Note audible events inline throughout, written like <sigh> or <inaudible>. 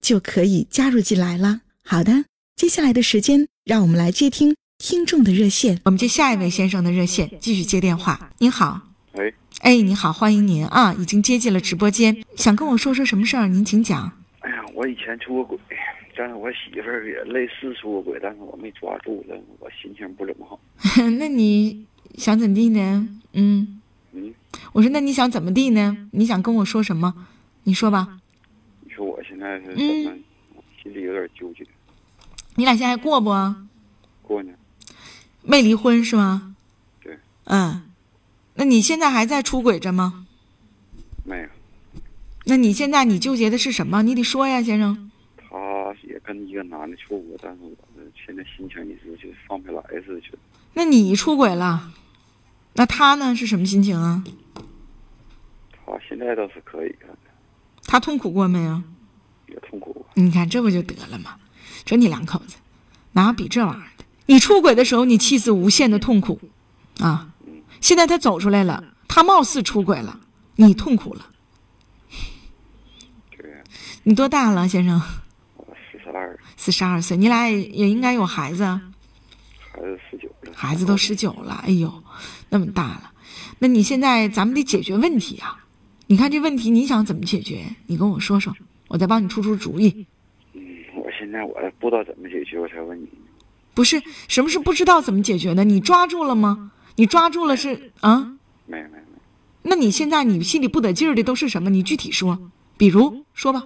就可以加入进来了。好的，接下来的时间，让我们来接听听众的热线。我们接下一位先生的热线，继续接电话。您好，喂，哎，你好，欢迎您啊，已经接进了直播间，想跟我说说什么事儿？您请讲。哎呀，我以前出过轨，但是我媳妇儿也类似出过轨，但是我没抓住了，我心情不怎么好。<laughs> 那你想怎地呢？嗯嗯，我说那你想怎么地呢？你想跟我说什么？你说吧。你说我现在是怎么？心里有点纠结。你俩现在过不？过呢。没离婚是吗？对。嗯，那你现在还在出轨着吗？没有。那你现在你纠结的是什么？你得说呀，先生。他也跟一个男的处过，但是我现在心情也是就放不来似的。那你出轨了，那他呢？是什么心情啊？他现在倒是可以的。他痛苦过没有？你看这不就得了吗？说你两口子，哪有比这玩意儿的？你出轨的时候，你妻子无限的痛苦，啊，现在他走出来了，他貌似出轨了，你痛苦了。你多大了，先生？我四十二。四十二岁，你俩也应该有孩子。孩子十九了，孩子都十九了，哎呦，那么大了，那你现在咱们得解决问题啊！你看这问题你想怎么解决？你跟我说说，我再帮你出出主意。嗯，我现在我不知道怎么解决，我才问你。不是，什么是不知道怎么解决呢？你抓住了吗？你抓住了是啊？没有没没。那你现在你心里不得劲儿的都是什么？你具体说，比如说吧。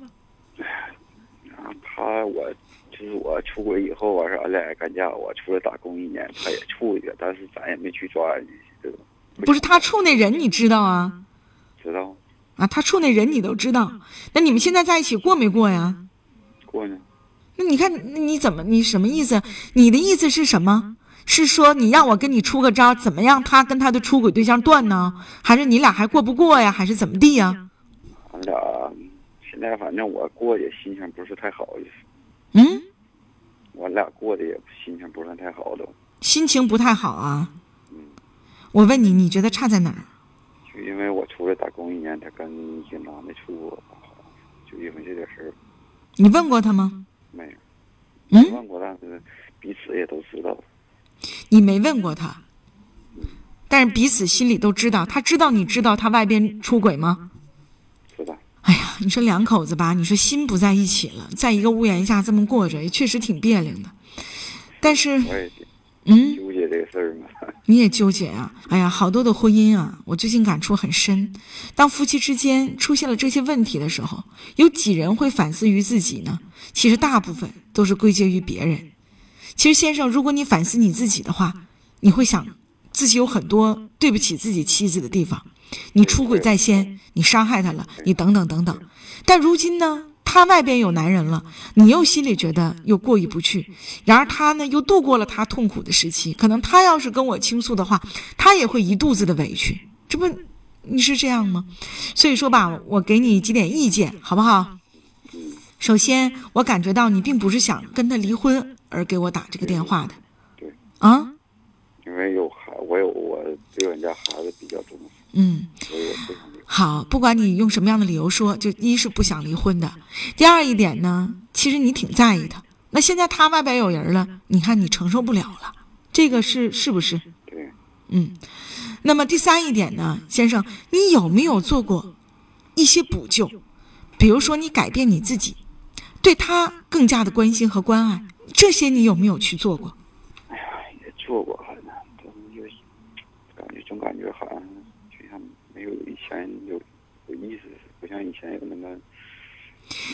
哎，他我。就是我出轨以后，完事俺俩也干架，我出来打工一年，他也处一个，但是咱也没去抓人家，对吧？不是他处那人，你知道啊？知道。啊，他处那人你都知道，那你们现在在一起过没过呀？过呢。那你看，那你怎么？你什么意思？你的意思是什么？是说你让我跟你出个招，怎么样？他跟他的出轨对象断呢？还是你俩还过不过呀？还是怎么地呀？俺俩现在反正我过也心情不是太好，意思。嗯，我俩过得也心情不算太好都，心情不太好啊。嗯，我问你，你觉得差在哪儿？就因为我出来打工一年，他跟一个男的处过，就因为这点事儿。你问过他吗？没有。嗯。问过，但是彼此也都知道。你没问过他，但是彼此心里都知道。他知道你知道他外边出轨吗？知道哎呀，你说两口子吧，你说心不在一起了，在一个屋檐下这么过着，也确实挺别扭的。但是，嗯，纠结这个事儿嘛，<laughs> 你也纠结啊？哎呀，好多的婚姻啊，我最近感触很深。当夫妻之间出现了这些问题的时候，有几人会反思于自己呢？其实大部分都是归结于别人。其实先生，如果你反思你自己的话，你会想自己有很多对不起自己妻子的地方。你出轨在先，你伤害她了，你等等等等。但如今呢，他外边有男人了，你又心里觉得又过意不去。然而他呢，又度过了他痛苦的时期。可能他要是跟我倾诉的话，他也会一肚子的委屈。这不，你是这样吗？所以说吧，我给你几点意见，好不好？首先，我感觉到你并不是想跟他离婚而给我打这个电话的。啊？我有我对人家孩子比较重视。嗯，好，不管你用什么样的理由说，就一是不想离婚的，第二一点呢，其实你挺在意他。那现在他外边有人了，你看你承受不了了，这个是是不是？对，嗯。那么第三一点呢，先生，你有没有做过一些补救？比如说你改变你自己，对他更加的关心和关爱，这些你有没有去做过？哎呀，也做过，总感觉好像就像没有以前有有意思，不像以前有那么。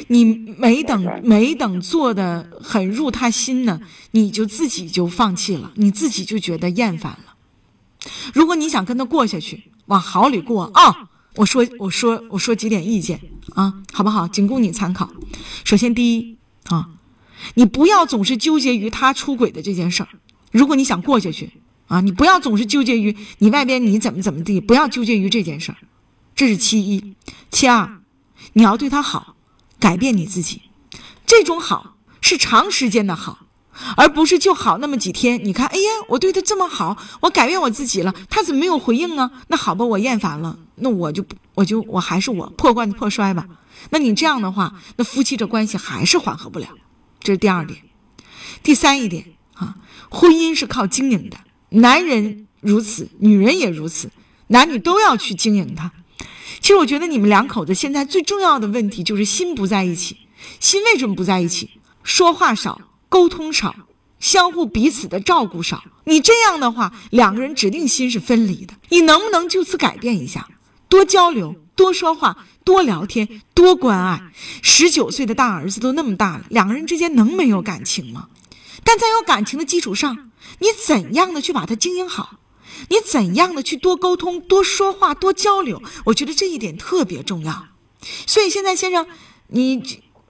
你没等没等做的很入他心呢，你就自己就放弃了，你自己就觉得厌烦了。如果你想跟他过下去，往好里过啊，我说我说我说几点意见啊，好不好？仅供你参考。首先，第一啊，你不要总是纠结于他出轨的这件事儿。如果你想过下去啊，你不要总是纠结于你外边你怎么怎么地，不要纠结于这件事儿。这是其一，其二，你要对他好。改变你自己，这种好是长时间的好，而不是就好那么几天。你看，哎呀，我对他这么好，我改变我自己了，他怎么没有回应啊？那好吧，我厌烦了，那我就我就我还是我破罐子破摔吧。那你这样的话，那夫妻这关系还是缓和不了。这是第二点，第三一点啊，婚姻是靠经营的，男人如此，女人也如此，男女都要去经营它。其实我觉得你们两口子现在最重要的问题就是心不在一起。心为什么不在一起？说话少，沟通少，相互彼此的照顾少。你这样的话，两个人指定心是分离的。你能不能就此改变一下？多交流，多说话，多聊天，多关爱。十九岁的大儿子都那么大了，两个人之间能没有感情吗？但在有感情的基础上，你怎样的去把它经营好？你怎样的去多沟通、多说话、多交流？我觉得这一点特别重要。所以现在先生，你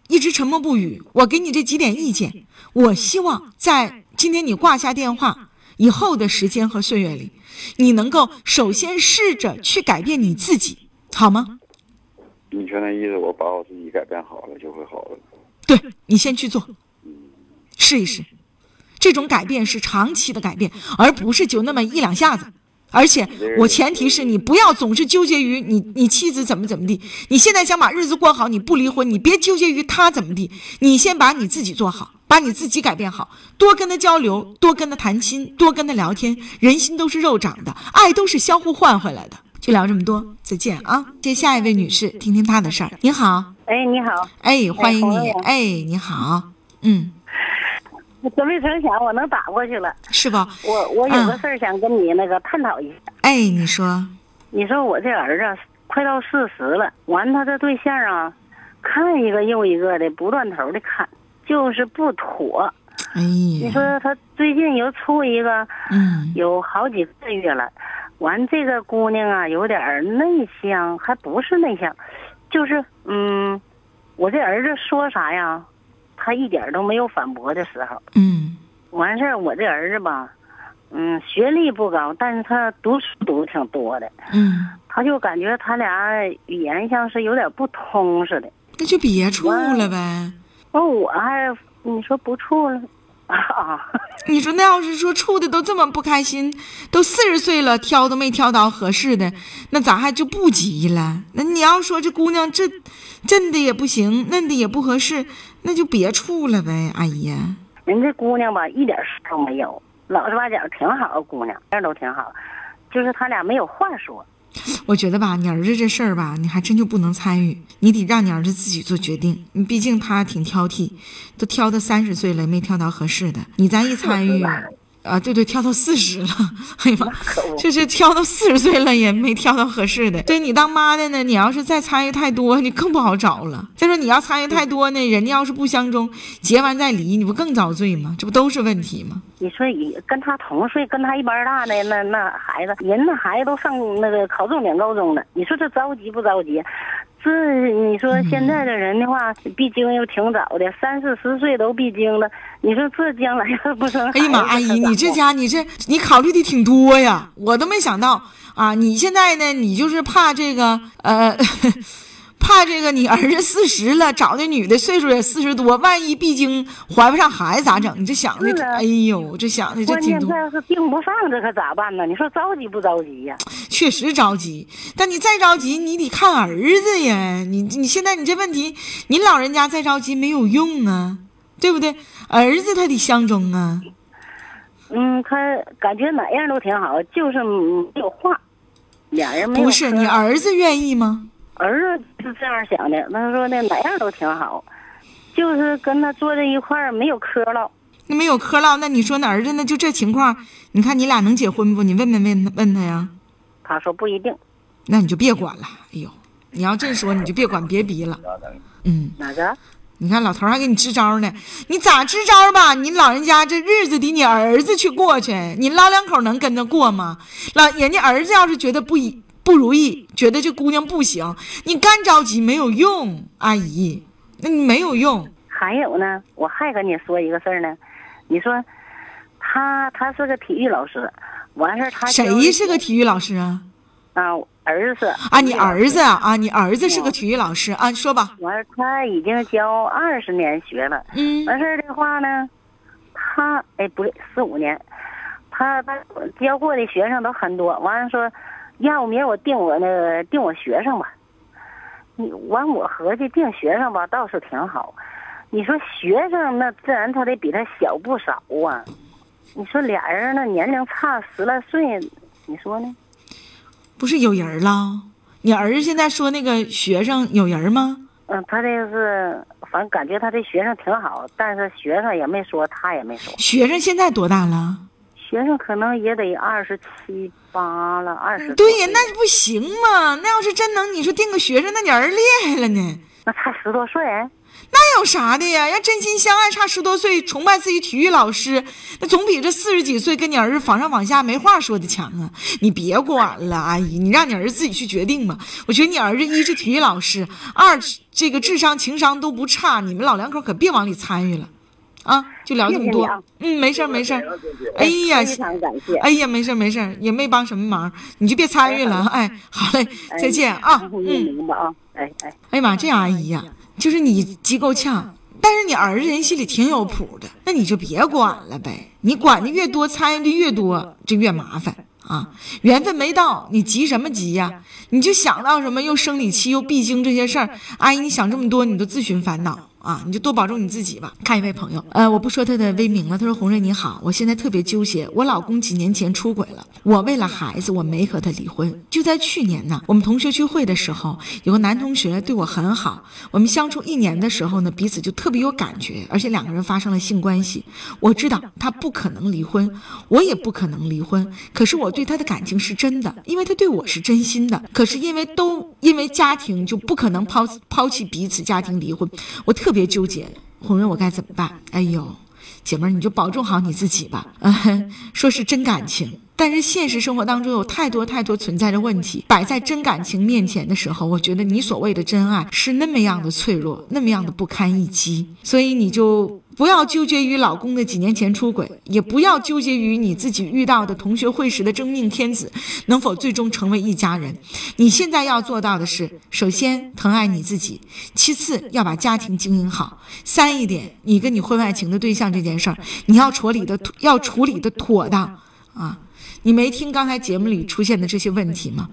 一直沉默不语，我给你这几点意见。我希望在今天你挂下电话以后的时间和岁月里，你能够首先试着去改变你自己，好吗？你说那意思，我把我自己改变好了就会好了。对你先去做，试一试。这种改变是长期的改变，而不是就那么一两下子。而且我前提是你不要总是纠结于你你妻子怎么怎么地。你现在想把日子过好，你不离婚，你别纠结于他怎么地。你先把你自己做好，把你自己改变好，多跟他交流，多跟他谈心，多跟他聊天。人心都是肉长的，爱都是相互换回来的。就聊这么多，再见啊！接下一位女士，听听她的事儿。你好，哎，你好，哎，欢迎你，哎，你好，嗯。真没成想，我能打过去了，是吧？我我有个事儿想跟你那个探讨一下。哎，你说，你说我这儿子快到四十了，完他这对象啊，看一个又一个的，不断头的看，就是不妥。你说他最近又处一个，嗯，有好几个月了，完这个姑娘啊，有点内向，还不是内向，就是嗯，我这儿子说啥呀？他一点都没有反驳的时候。嗯，完事儿，我这儿子吧，嗯，学历不高，但是他读书读的挺多的。嗯，他就感觉他俩语言像是有点不通似的。那就别处了呗。那我还你说不处了啊？<laughs> 你说那要是说处的都这么不开心，都四十岁了，挑都没挑到合适的，那咋还就不急了？那你要说这姑娘这，真的也不行，嫩的也不合适。那就别处了呗，阿姨。人这姑娘吧，一点事都没有，老实巴交，挺好。姑娘样都挺好，就是他俩没有话说。我觉得吧，你儿子这事儿吧，你还真就不能参与，你得让你儿子自己做决定。你毕竟他挺挑剔，都挑到三十岁了，没挑到合适的，你再一参与。啊，对对，挑到四十了，哎呀妈，这是挑到四十岁了也没挑到合适的。对你当妈的呢，你要是再参与太多，你更不好找了。再说你要参与太多呢，人家要是不相中，结完再离，你不更遭罪吗？这不都是问题吗？你说你跟他同岁，跟他一般大的那那孩子，人那孩子都上那个考重点高中了，你说这着急不着急？这你说现在的人的话，闭经又挺早的，三四十岁都闭经了。你说这将来要不生哎呀妈，阿姨，你这家你这你考虑的挺多呀，我都没想到啊！你现在呢，你就是怕这个呃。怕这个，你儿子四十了，找的女的岁数也四十多，万一毕竟怀不上孩子咋整？你这想的，哎呦，这想的这关键这要是病不上，这可咋办呢？你说着急不着急呀？确实着急，但你再着急，你得看儿子呀。你你现在你这问题，你老人家再着急没有用啊，对不对？儿子他得相中啊。嗯，他感觉哪样都挺好，就是没有话，俩人没有。不是你儿子愿意吗？儿子是这样想的，他说那哪样都挺好，就是跟他坐在一块儿没有磕唠。那没有磕唠，那你说那儿子那就这情况，你看你俩能结婚不？你问没问他问他呀？他说不一定。那你就别管了。哎呦，你要这说你就别管别逼了。<laughs> 嗯，哪个？你看老头还给你支招呢，你咋支招吧？你老人家这日子得你儿子去过去，你老两口能跟着过吗？老人家儿子要是觉得不一不如意，觉得这姑娘不行，你干着急没有用，阿姨，那你没有用。还有呢，我还跟你说一个事儿呢，你说他他是个体育老师，完事儿他谁是个体育老师啊？啊。儿子啊，你儿子啊，你儿子是个体育老师啊，说吧。完，他已经教二十年学了。嗯。完事儿的话呢，他哎不对，四五年，他他教过的学生都很多。完了说，要不明儿我定我那个定我学生吧。你完我合计定学生吧，倒是挺好。你说学生那自然他得比他小不少啊。你说俩人那年龄差十来岁，你说呢？不是有人了？你儿子现在说那个学生有人吗？嗯，他这是，反正感觉他这学生挺好，但是学生也没说，他也没说。学生现在多大了？学生可能也得二十七八了，二十。对呀，那不行嘛？那要是真能，你说定个学生，那你儿厉害了呢。那差十多岁。那有啥的呀？要真心相爱，差十多岁，崇拜自己体育老师，那总比这四十几岁跟你儿子仿上往下没话说的强啊！你别管了，阿姨，你让你儿子自己去决定吧。我觉得你儿子一是体育老师，二这个智商情商都不差，你们老两口可别往里参与了，啊！就聊这么多，嗯，没事没事哎呀，非常感谢。哎呀，没事没事也没帮什么忙，你就别参与了。哎，好 <laughs> 嘞，再见啊。嗯，明白啊。哎哎，哎呀妈，这样阿姨呀。就是你急够呛，但是你儿子人心里挺有谱的，那你就别管了呗。你管的越多，参与的越多，就越麻烦啊。缘分没到，你急什么急呀？你就想到什么又生理期又闭经这些事儿，阿姨，你想这么多，你都自寻烦恼。啊，你就多保重你自己吧。看一位朋友，呃，我不说他的微名了。他说：“红瑞你好，我现在特别纠结，我老公几年前出轨了，我为了孩子，我没和他离婚。就在去年呢，我们同学聚会的时候，有个男同学对我很好，我们相处一年的时候呢，彼此就特别有感觉，而且两个人发生了性关系。我知道他不可能离婚，我也不可能离婚。可是我对他的感情是真的，因为他对我是真心的。可是因为都因为家庭，就不可能抛抛弃彼此，家庭离婚。我特。”特别纠结，红润，我该怎么办？哎呦，姐妹儿，你就保重好你自己吧。嗯，<laughs> 说是真感情，但是现实生活当中有太多太多存在的问题，摆在真感情面前的时候，我觉得你所谓的真爱是那么样的脆弱，那么样的不堪一击，所以你就。不要纠结于老公的几年前出轨，也不要纠结于你自己遇到的同学会时的真命天子能否最终成为一家人。你现在要做到的是，首先疼爱你自己，其次要把家庭经营好，三一点，你跟你婚外情的对象这件事儿，你要处理的要处理的妥当啊！你没听刚才节目里出现的这些问题吗？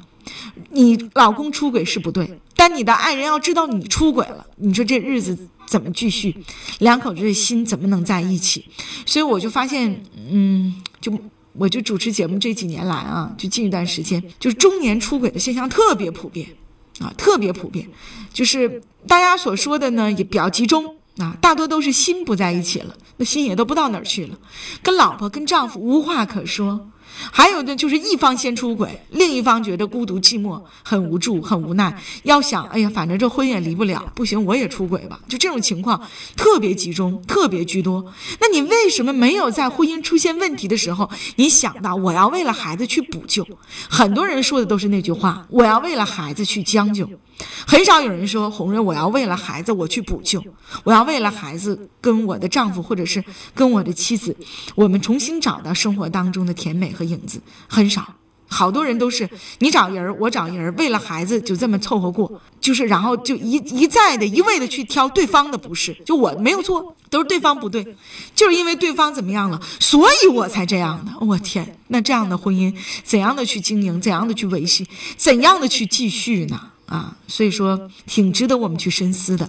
你老公出轨是不对，但你的爱人要知道你出轨了，你说这日子怎么继续？两口子的心怎么能在一起？所以我就发现，嗯，就我就主持节目这几年来啊，就近一段时间，就是中年出轨的现象特别普遍，啊，特别普遍，就是大家所说的呢也比较集中啊，大多都是心不在一起了，那心也都不到哪儿去了，跟老婆跟丈夫无话可说。还有的就是一方先出轨，另一方觉得孤独寂寞，很无助，很无奈。要想，哎呀，反正这婚也离不了，不行，我也出轨吧。就这种情况特别集中，特别居多。那你为什么没有在婚姻出现问题的时候，你想到我要为了孩子去补救？很多人说的都是那句话：我要为了孩子去将就。很少有人说红润，我要为了孩子我去补救，我要为了孩子跟我的丈夫或者是跟我的妻子，我们重新找到生活当中的甜美和影子。很少，好多人都是你找人我找人为了孩子就这么凑合过，就是然后就一一再的一味的去挑对方的不是，就我没有错，都是对方不对，就是因为对方怎么样了，所以我才这样的。我天，那这样的婚姻怎样的去经营，怎样的去维系，怎样的去继续呢？啊，所以说挺值得我们去深思的。